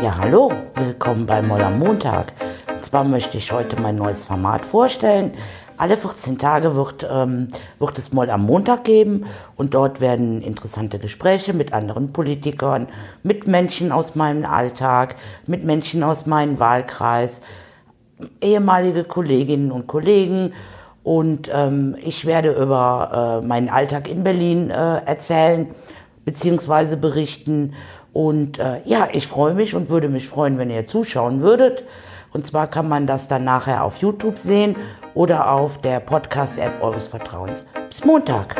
Hallo, willkommen bei Moll am Montag. Und zwar möchte ich heute mein neues Format vorstellen. Alle 14 Tage wird, ähm, wird es Moll am Montag geben und dort werden interessante Gespräche mit anderen Politikern, mit Menschen aus meinem Alltag, mit Menschen aus meinem Wahlkreis, ehemalige Kolleginnen und Kollegen und ähm, ich werde über äh, meinen Alltag in Berlin äh, erzählen beziehungsweise berichten und äh, ja, ich freue mich und würde mich freuen, wenn ihr zuschauen würdet. Und zwar kann man das dann nachher auf YouTube sehen oder auf der Podcast-App eures Vertrauens. Bis Montag.